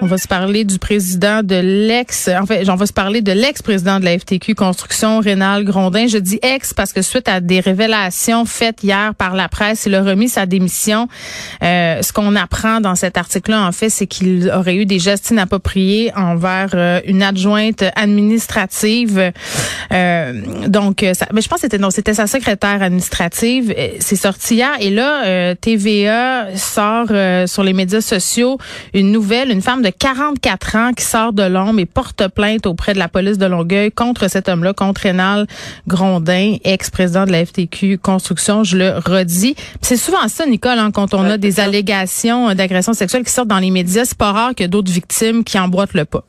On va se parler du président de l'ex, en fait, on va se parler de l'ex-président de la FTQ Construction, Rénal Grondin. Je dis ex parce que suite à des révélations faites hier par la presse, il a remis sa démission. Euh, ce qu'on apprend dans cet article-là, en fait, c'est qu'il aurait eu des gestes inappropriés envers euh, une adjointe administrative. Euh, donc, euh, ça, mais je pense que c'était non, c'était sa secrétaire administrative. Euh, C'est sorti hier et là, TVA sort sur les médias sociaux une nouvelle, une femme de 44 ans qui sort de l'ombre et porte plainte auprès de la police de Longueuil contre cet homme-là, contre Rénal Grondin, ex-président de la FTQ Construction. Je le redis. C'est souvent ça, Nicole, hein, quand on a des allégations d'agression sexuelle qui sortent dans les médias. C'est pas rare qu'il y a d'autres victimes qui emboîtent le pas.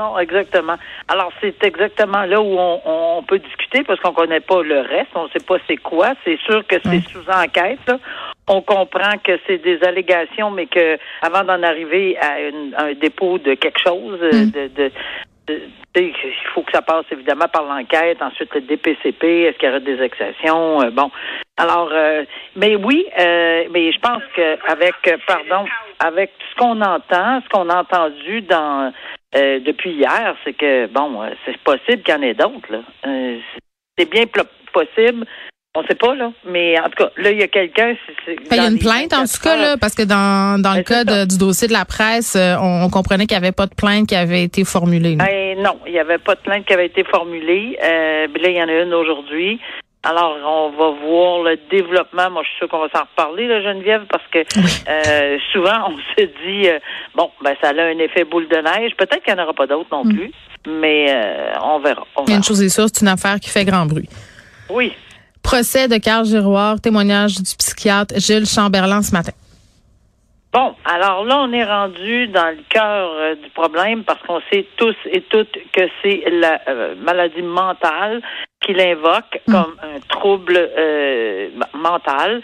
Non, exactement. Alors, c'est exactement là où on, on peut discuter parce qu'on connaît pas le reste, on sait pas c'est quoi. C'est sûr que c'est sous enquête. là. On comprend que c'est des allégations, mais que avant d'en arriver à une- un dépôt de quelque chose, euh, de, de, il faut que ça passe évidemment par l'enquête, ensuite le DPCP, est-ce qu'il y aura des exceptions, euh, bon. Alors, euh, mais oui, euh, mais je pense que avec, euh, pardon, avec ce qu'on entend, ce qu'on a entendu dans euh, depuis hier, c'est que bon, euh, c'est possible qu'il y en ait d'autres. Euh, c'est bien possible. On sait pas, là. Mais en tout cas, là, il y a quelqu'un. c'est- Il y a une plainte, en 24 tout cas, là, parce que dans, dans le Ben, cas de- du dossier de la presse, on, on comprenait qu'il n'y avait pas de plainte qui avait été formulée. Ben, non, il n'y avait pas de plainte qui avait été formulée. Euh, là, il y en a une aujourd'hui. Alors, on va voir le développement. Moi, je suis sûre qu'on va s'en reparler, là, Geneviève, parce que euh, souvent, on se dit, euh, bon, ben, ça a un effet boule de neige. Peut-être qu'il n'y en aura pas d'autres non plus, mais euh, on verra. On Mm. Verra. une chose est sûre, c'est une affaire qui fait grand bruit. Oui. Procès de Carl Giroir, témoignage du psychiatre Gilles Chamberlain ce matin. Bon, alors là, on est rendu dans le cœur euh, du problème parce qu'on sait tous et toutes que c'est la euh, maladie mentale qu'il invoque comme un trouble euh, mental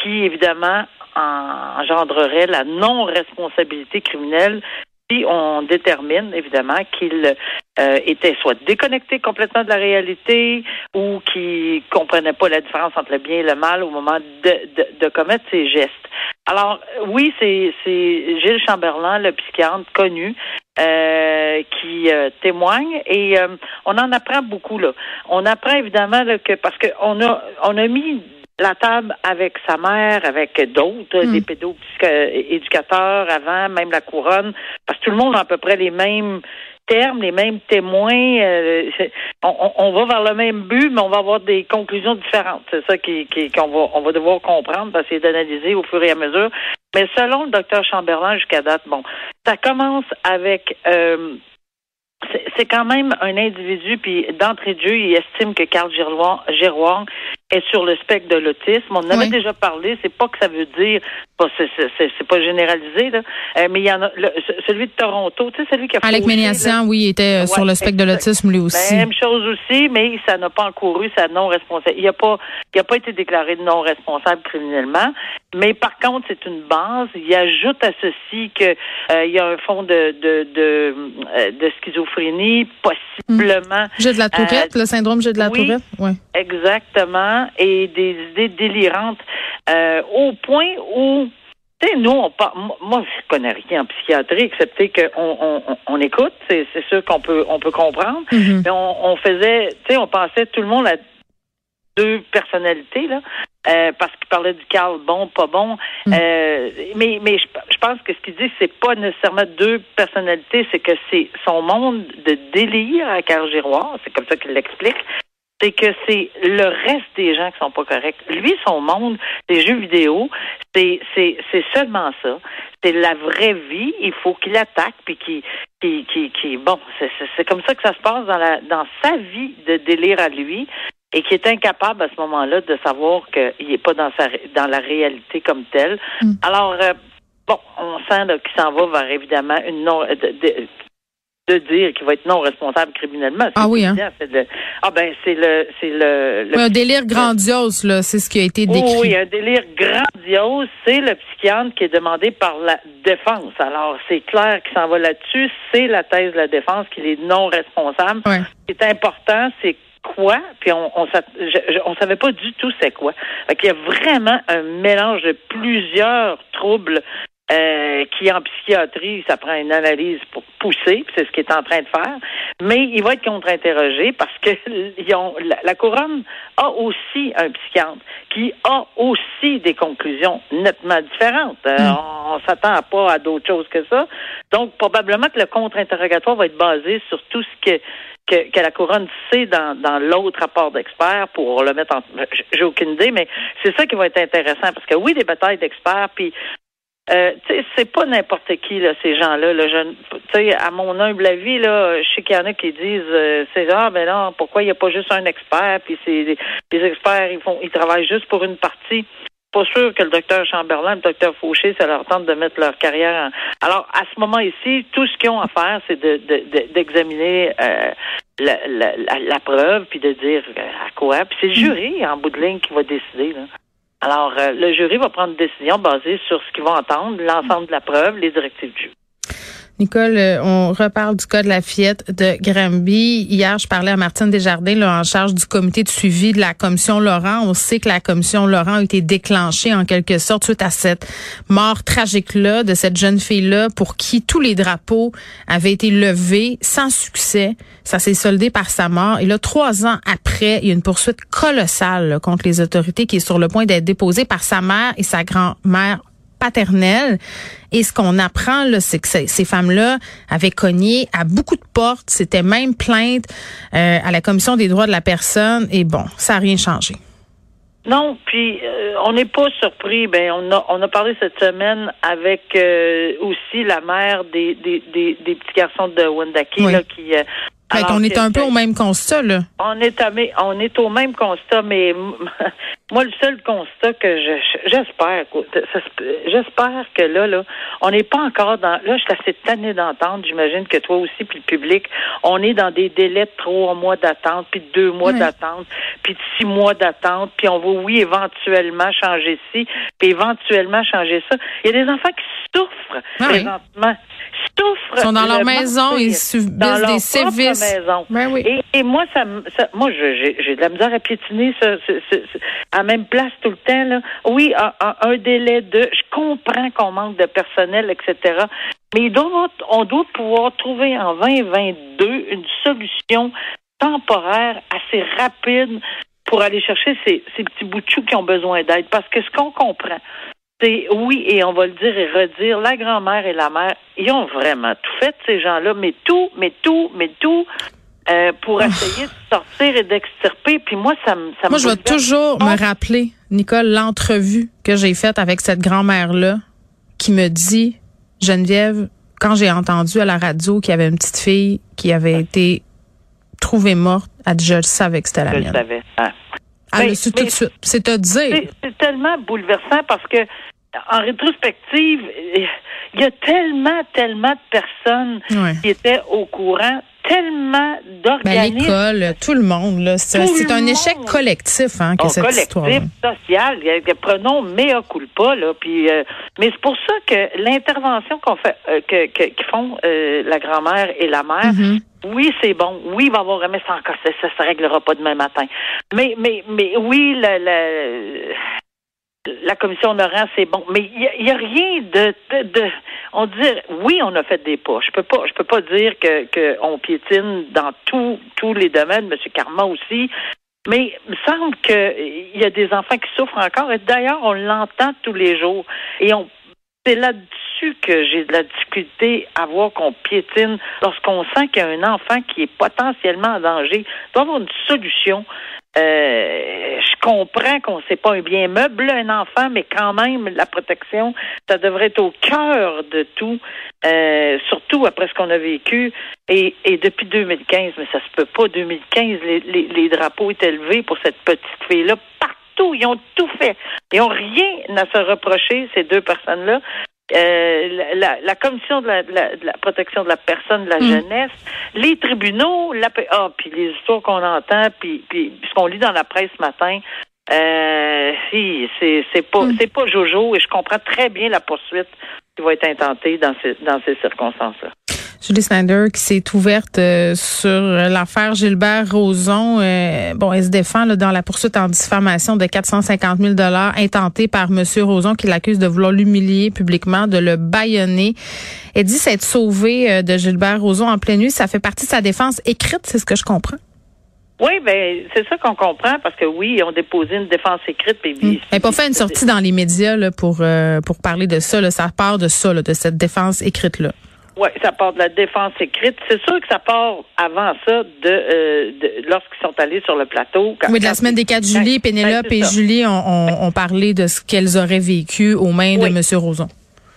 qui, évidemment, en- engendrerait la non-responsabilité criminelle si on détermine, évidemment, qu'il euh, était soit déconnecté complètement de la réalité ou qui comprenait pas la différence entre le bien et le mal au moment de, de, de commettre ses gestes. Alors, oui, c'est c'est Gilles Chamberlain, le psychiatre connu, euh, qui euh, témoigne et euh, on en apprend beaucoup là. On apprend évidemment là, que parce qu'on a on a mis la table avec sa mère, avec d'autres, des pédopsychiateurs avant, même la couronne, parce que tout le monde a à peu près les mêmes termes, les mêmes témoins. euh, on, va vers le même but, mais on va avoir des conclusions différentes. C'est ça qui- qu'on va, on va devoir comprendre, parce essayer d'analyser au fur et à mesure. Mais selon le docteur Chamberlain jusqu'à date, bon, ça commence avec euh, c'est quand même un individu, puis d'entrée de jeu, il estime que Carl Giroir est sur le spectre de l'autisme. On en avait Oui. déjà parlé, c'est pas que ça veut dire, pas- c'est- c'est c'est- c'est pas généralisé, là, Euh, mais il y en a, le- celui de Toronto, tu sais, celui qui a Alec là. Méniassian, oui, il était euh, sur le spectre de l'autisme lui aussi. Même chose aussi, mais ça n'a pas encouru sa non-responsabilité. Il n'a pas, il a pas été déclaré non responsable criminellement. Mais par contre, c'est une base. Il ajoute à ceci que euh, il y a un fond de de de, euh, de schizophrénie, possiblement. J'ai de la tourette, le syndrome j'ai de la Euh, oui. tourette. Ouais. Exactement, et des idées délirantes euh, au point où, tu sais, nous, on par- moi, je connais rien en psychiatrie, excepté qu'on on, on, écoute, c'est c'est sûr qu'on peut on peut comprendre, Mhm. mais on, on faisait, tu sais, on pensait tout le monde à deux personnalités, là. Euh, parce qu'il parlait du Carl bon, pas bon. Mm. Euh, mais mais je, pense que ce qu'il dit, c'est pas nécessairement deux personnalités, c'est que c'est son monde de délire à Carl Giroir, c'est comme ça qu'il l'explique. C'est que c'est le reste des gens qui sont pas corrects. Lui, son monde, les jeux vidéo, c'est c'est c'est seulement ça. C'est la vraie vie. Il faut qu'il attaque puis qu'il qui qui qui bon, c'est comme ça que ça se passe dans la dans sa vie de délire à lui et qui est incapable à ce moment-là de savoir qu'il n'est pas dans sa dans la réalité comme telle. Mm. Alors euh, bon, on sent qu'il s'en va vers évidemment une non de, de, dire qu'il va être non responsable criminellement. Ah oui, hein? ah ben c'est le c'est le, un délire grandiose là, c'est ce qui a été décrit. oui, un délire grandiose, c'est le psychiatre qui est demandé par la défense. Alors c'est clair qu'il s'en va là-dessus, c'est la thèse de la défense qu'il est non responsable. Ouais. Ce qui est important, c'est quoi, puis on on, on savait pas du tout c'est quoi. Il y a vraiment un mélange de plusieurs troubles euh, qui en psychiatrie, ça prend une analyse pour pousser, c'est ce qu'il est en train de faire, mais il va être contre-interrogé parce que ils ont, la, couronne a aussi un psychiatre qui a aussi des conclusions nettement différentes. Euh, hmm. on, s'attend pas à d'autres choses que ça. Donc, probablement que le contre-interrogatoire va être basé sur tout ce que que, la couronne sait dans, dans l'autre rapport d'experts pour le mettre en. J'ai aucune idée, mais c'est ça qui va être intéressant parce que oui, des batailles d'experts, puis euh, c'est pas n'importe qui là, ces gens-là. Là, je, à mon humble avis, là, je sais qu'il y en a qui disent, euh, c'est ah ben non, pourquoi il n'y a pas juste un expert Puis c'est les experts, ils font, ils travaillent juste pour une partie. Pas sûr que le docteur Chamberlain, le docteur Fauché, ça leur tente de mettre leur carrière. En... Alors à ce moment ici, tout ce qu'ils ont à faire, c'est d'examiner de, euh, la, la, la, preuve, puis de dire à quoi. Puis c'est le jury en bout de ligne qui va décider. Là. Alors, euh, le jury va prendre une décision basée sur ce qu'ils vont entendre, l'ensemble de la preuve, les directives du. Nicole, euh, on reparle du cas de la fillette de Granby. Hier, je parlais à Martine Desjardins, là, en charge du comité de suivi de la commission Laurent. On sait que la commission Laurent a été déclenchée en quelque sorte suite à cette mort tragique-là de cette jeune fille-là pour qui tous les drapeaux avaient été levés sans succès. Ça s'est soldé par sa mort. Et là, trois ans après, il y a une poursuite colossale contre les autorités qui est sur le point d'être déposée par sa mère et sa grand-mère paternelle. Et ce qu'on apprend, là, c'est que ces femmes-là avaient cogné à beaucoup de portes, c'était même plainte euh, à la Commission des droits de la personne. Et bon, ça n'a rien changé. Non, puis euh, on n'est pas surpris. Ben on a on a parlé cette semaine avec euh, aussi la mère des, des, des, petits garçons de Wendake là, qui on est un peu au même constat, là. On est, on est au même constat, mais moi, le seul constat que j'espère, j'espère que là, là, on n'est pas encore dans, là, je suis assez tannée d'entendre, j'imagine que toi aussi, puis le public, on est dans des délais de trois mois d'attente, puis de deux mois d'attente, puis de six mois d'attente, puis on va, oui, éventuellement changer ci, puis éventuellement changer ça. Il y a des enfants qui souffrent ah présentement. Ils sont dans leur maison, ils subissent des sévices. Maison. Ben oui. et, moi, ça, ça moi, j'ai de la misère à piétiner ça, à même place tout le temps. Là. Oui, un, délai de. Je comprends qu'on manque de personnel, etc. Mais on doit pouvoir trouver en 2022 une solution temporaire assez rapide pour aller chercher ces, ces petits bouts de qui ont besoin d'aide. Parce que ce qu'on comprend, c'est oui, et on va le dire et redire, la grand-mère et la mère, ils ont vraiment tout fait, ces gens-là, mais tout, mais tout, mais tout. Euh, pour essayer de sortir et d'extirper. Puis moi, ça me... Ça moi, je vais toujours me rappeler, Nicole, l'entrevue que j'ai faite avec cette grand-mère-là qui me dit, Geneviève, quand j'ai entendu à la radio qu'il y avait une petite fille qui avait été trouvée morte, elle dit, je le savais que c'était la je mienne. Le savais. Ah. Ah, mais, tout de suite. C'est à dire. C'est tellement bouleversant parce que, en rétrospective, il y a tellement, tellement de personnes qui étaient au courant tellement ben, d'organismes. L'école, tout le monde, là. C'est un échec collectif, hein, que cette collectif, social. Prenons mea culpa, là. Puis, euh, mais c'est pour ça que l'intervention qu'on fait, euh, que, que, font euh, la grand-mère et la mère, mm-hmm. Oui, c'est bon. Oui, il va y avoir un ça encore, ça, ça se réglera pas demain matin. Mais, mais, mais oui, la, la, la commission Laurent, c'est bon. Mais il n'y a, rien de, de, on dit, oui, on a fait des pas. Je peux pas, je peux pas dire que, que on piétine dans tous tous les domaines. Monsieur Carma aussi. Mais il me semble qu'il y a des enfants qui souffrent encore. Et d'ailleurs, on l'entend tous les jours. Et on c'est là-dessus que j'ai de la difficulté à voir qu'on piétine lorsqu'on sent qu'il y a un enfant qui est potentiellement en danger. Il doit avoir une solution. Euh, je comprends qu'on ne sait pas un bien meuble, un enfant, mais quand même, la protection, ça devrait être au cœur de tout, euh, surtout après ce qu'on a vécu. Et, depuis 2015, mais ça se peut pas, 2015, les, les, les drapeaux étaient élevés pour cette petite fille-là partout. Ils ont tout fait. Ils n'ont rien à se reprocher, ces deux personnes-là. Euh, la, la, commission de la, de, la, de la, protection de la personne, de la mm. jeunesse, les tribunaux, la, ah, puis les histoires qu'on entend, puis, puis ce qu'on lit dans la presse ce matin, euh, si, c'est, c'est pas, mm. c'est pas Jojo, et je comprends très bien la poursuite qui va être intentée dans ces, dans ces circonstances-là. Julie Snyder qui s'est ouverte euh, sur l'affaire Gilbert Rozon. Euh, bon, elle se défend là, dans la poursuite en diffamation de 450 000 dollars intentée par Monsieur Rozon qui l'accuse de vouloir l'humilier publiquement, de le baïonner. Elle dit s'être sauvée euh, de Gilbert Rozon en pleine nuit. Ça fait partie de sa défense écrite, c'est ce que je comprends. Oui, ben c'est ça qu'on comprend parce que oui, ils ont déposé une défense écrite. Puis, mmh. Elle n'a pas fait une sortie dans les médias là, pour pour parler de ça. Là. Ça part de ça, là, de cette défense écrite là. Oui, ça part de la défense écrite. C'est sûr que ça part avant ça de, euh, de lorsqu'ils sont allés sur le plateau. oui, de la semaine des 4 juillet, Pénélope et Julie ont, parlé de ce qu'elles auraient vécu aux mains de M. Roson.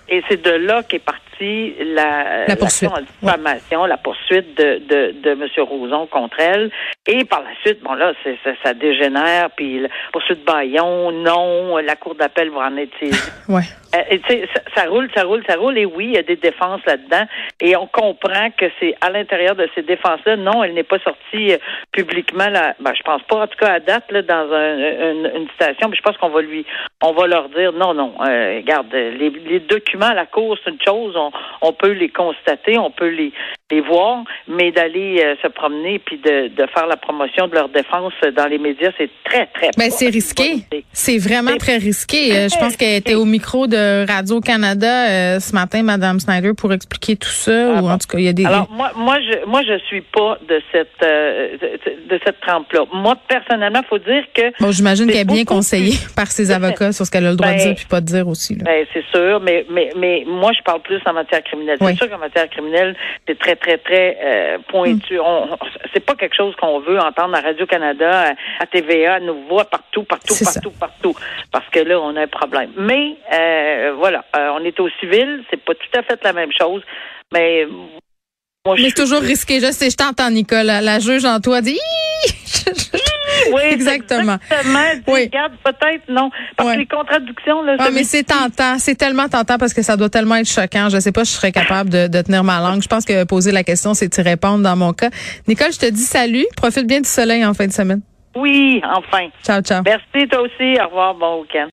Et c'est de là qu'est la, la poursuite, la, la poursuite de, de, de M. Roson contre elle. Et par la suite, bon là, c'est, ça, ça, dégénère, puis la poursuite Bayon, non, la cour d'appel va en être ouais. Euh, ça, ça, roule, ça roule, ça roule. Et oui, il y a des défenses là-dedans. Et on comprend que c'est à l'intérieur de ces défenses-là. Non, elle n'est pas sortie euh, publiquement. Là, ben, je pense pas, en tout cas à date, là, dans un, une, une station. Mais je pense qu'on va lui, on va leur dire non, non. Euh, regarde, les, les, documents à la cour, c'est une chose. On, on peut les constater, on peut les, les voir, mais d'aller euh, se promener puis de, de, faire la promotion de leur défense dans les médias, c'est très, très. Ben, c'est risqué. C'est vraiment très risqué. Euh, je pense qu'elle était au micro de Radio Canada euh, ce matin, Madame Snyder, pour expliquer tout ça. Ah ou en tout cas, il y a des. Alors moi, moi, je, moi, je suis pas de cette de, cette trempe-là. Moi, personnellement, faut dire que. Bon, j'imagine qu'elle est bien conseillée par ses avocats sur ce qu'elle a le droit de ben, dire puis pas de dire aussi. Ben, c'est sûr, mais mais mais moi, je parle plus en matière criminelle. C'est sûr qu'en matière criminelle, c'est très très, très euh, pointu. Mm. c'est pas quelque chose qu'on veut entendre à Radio-Canada, à, TVA, à Nouveau, partout, partout, partout, partout. Parce que là, on a un problème. Mais, euh, voilà, euh, on est au civil, c'est pas tout à fait la même chose. Mais moi, Mais c'est toujours risqué. Je sais, je t'entends, Nicole. La, juge en toi dit. Oui, exactement. Oui. Regarde, peut-être non. Parce que les contradictions, là. Ah, mais c'est tentant. C'est tellement tentant parce que ça doit tellement être choquant. Je sais pas si je serais capable de, de tenir ma langue. Je pense que poser la question, c'est y répondre dans mon cas. Nicole, je te dis salut. Profite bien du soleil en fin de semaine. Oui, enfin. Ciao, ciao. Merci, toi aussi. Au revoir. Bon week-end.